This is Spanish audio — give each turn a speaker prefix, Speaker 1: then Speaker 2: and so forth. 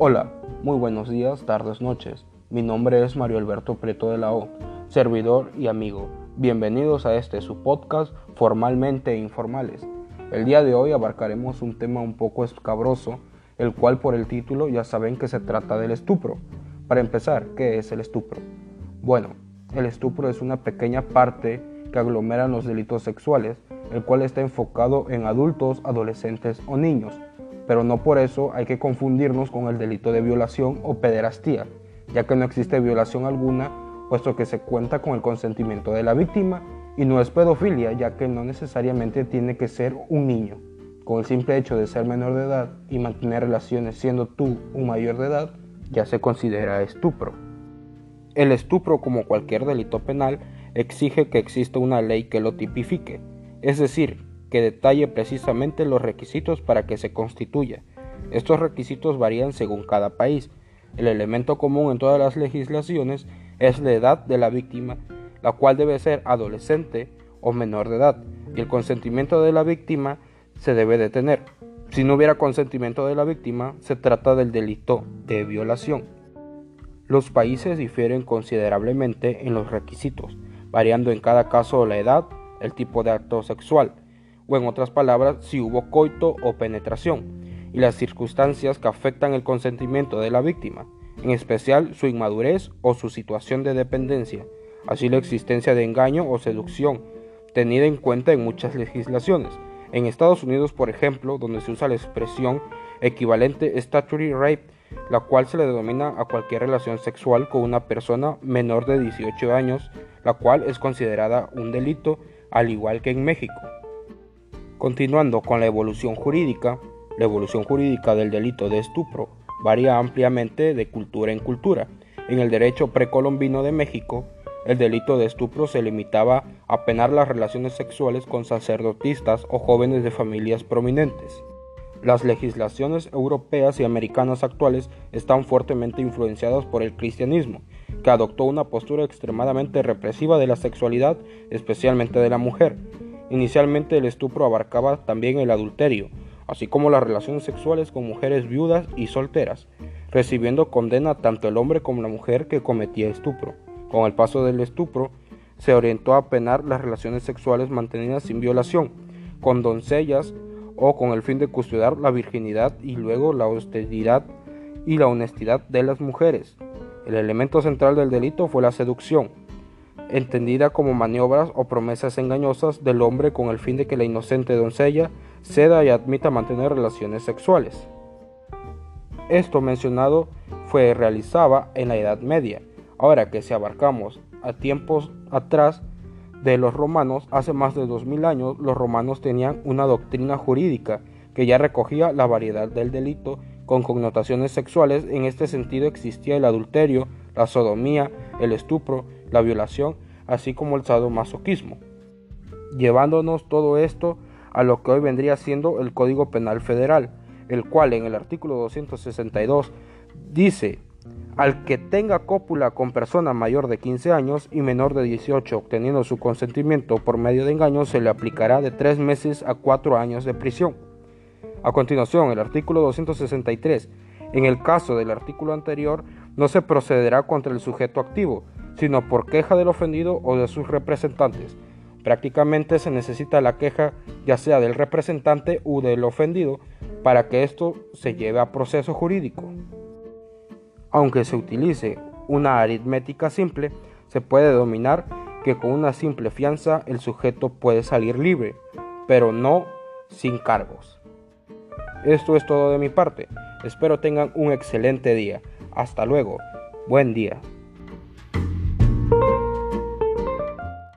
Speaker 1: Hola, muy buenos días, tardes, noches. Mi nombre es Mario Alberto Preto de la O, servidor y amigo. Bienvenidos a este su podcast Formalmente Informales. El día de hoy abarcaremos un tema un poco escabroso, el cual por el título ya saben que se trata del estupro. Para empezar, ¿qué es el estupro? Bueno, el estupro es una pequeña parte que aglomera los delitos sexuales, el cual está enfocado en adultos, adolescentes o niños pero no por eso hay que confundirnos con el delito de violación o pederastía, ya que no existe violación alguna, puesto que se cuenta con el consentimiento de la víctima y no es pedofilia, ya que no necesariamente tiene que ser un niño. Con el simple hecho de ser menor de edad y mantener relaciones siendo tú un mayor de edad, ya se considera estupro. El estupro, como cualquier delito penal, exige que exista una ley que lo tipifique, es decir, que detalle precisamente los requisitos para que se constituya. Estos requisitos varían según cada país. El elemento común en todas las legislaciones es la edad de la víctima, la cual debe ser adolescente o menor de edad, y el consentimiento de la víctima se debe de tener. Si no hubiera consentimiento de la víctima, se trata del delito de violación. Los países difieren considerablemente en los requisitos, variando en cada caso la edad, el tipo de acto sexual, o en otras palabras, si hubo coito o penetración, y las circunstancias que afectan el consentimiento de la víctima, en especial su inmadurez o su situación de dependencia, así la existencia de engaño o seducción, tenida en cuenta en muchas legislaciones. En Estados Unidos, por ejemplo, donde se usa la expresión equivalente statutory rape, la cual se le denomina a cualquier relación sexual con una persona menor de 18 años, la cual es considerada un delito, al igual que en México. Continuando con la evolución jurídica, la evolución jurídica del delito de estupro varía ampliamente de cultura en cultura. En el derecho precolombino de México, el delito de estupro se limitaba a penar las relaciones sexuales con sacerdotistas o jóvenes de familias prominentes. Las legislaciones europeas y americanas actuales están fuertemente influenciadas por el cristianismo, que adoptó una postura extremadamente represiva de la sexualidad, especialmente de la mujer, Inicialmente el estupro abarcaba también el adulterio, así como las relaciones sexuales con mujeres viudas y solteras, recibiendo condena tanto el hombre como la mujer que cometía estupro. Con el paso del estupro, se orientó a penar las relaciones sexuales mantenidas sin violación, con doncellas o con el fin de custodiar la virginidad y luego la austeridad y la honestidad de las mujeres. El elemento central del delito fue la seducción, entendida como maniobras o promesas engañosas del hombre con el fin de que la inocente doncella ceda y admita mantener relaciones sexuales. Esto mencionado fue realizaba en la Edad Media. Ahora que si abarcamos a tiempos atrás de los romanos, hace más de 2000 años, los romanos tenían una doctrina jurídica que ya recogía la variedad del delito con connotaciones sexuales. En este sentido existía el adulterio, la sodomía, el estupro, la violación, así como el sadomasoquismo, llevándonos todo esto a lo que hoy vendría siendo el Código Penal Federal, el cual en el artículo 262 dice, al que tenga cópula con persona mayor de 15 años y menor de 18 obteniendo su consentimiento por medio de engaño se le aplicará de 3 meses a 4 años de prisión. A continuación, el artículo 263. En el caso del artículo anterior, no se procederá contra el sujeto activo, sino por queja del ofendido o de sus representantes. Prácticamente se necesita la queja ya sea del representante u del ofendido para que esto se lleve a proceso jurídico. Aunque se utilice una aritmética simple, se puede dominar que con una simple fianza el sujeto puede salir libre, pero no sin cargos. Esto es todo de mi parte. Espero tengan un excelente día. Hasta luego. Buen día.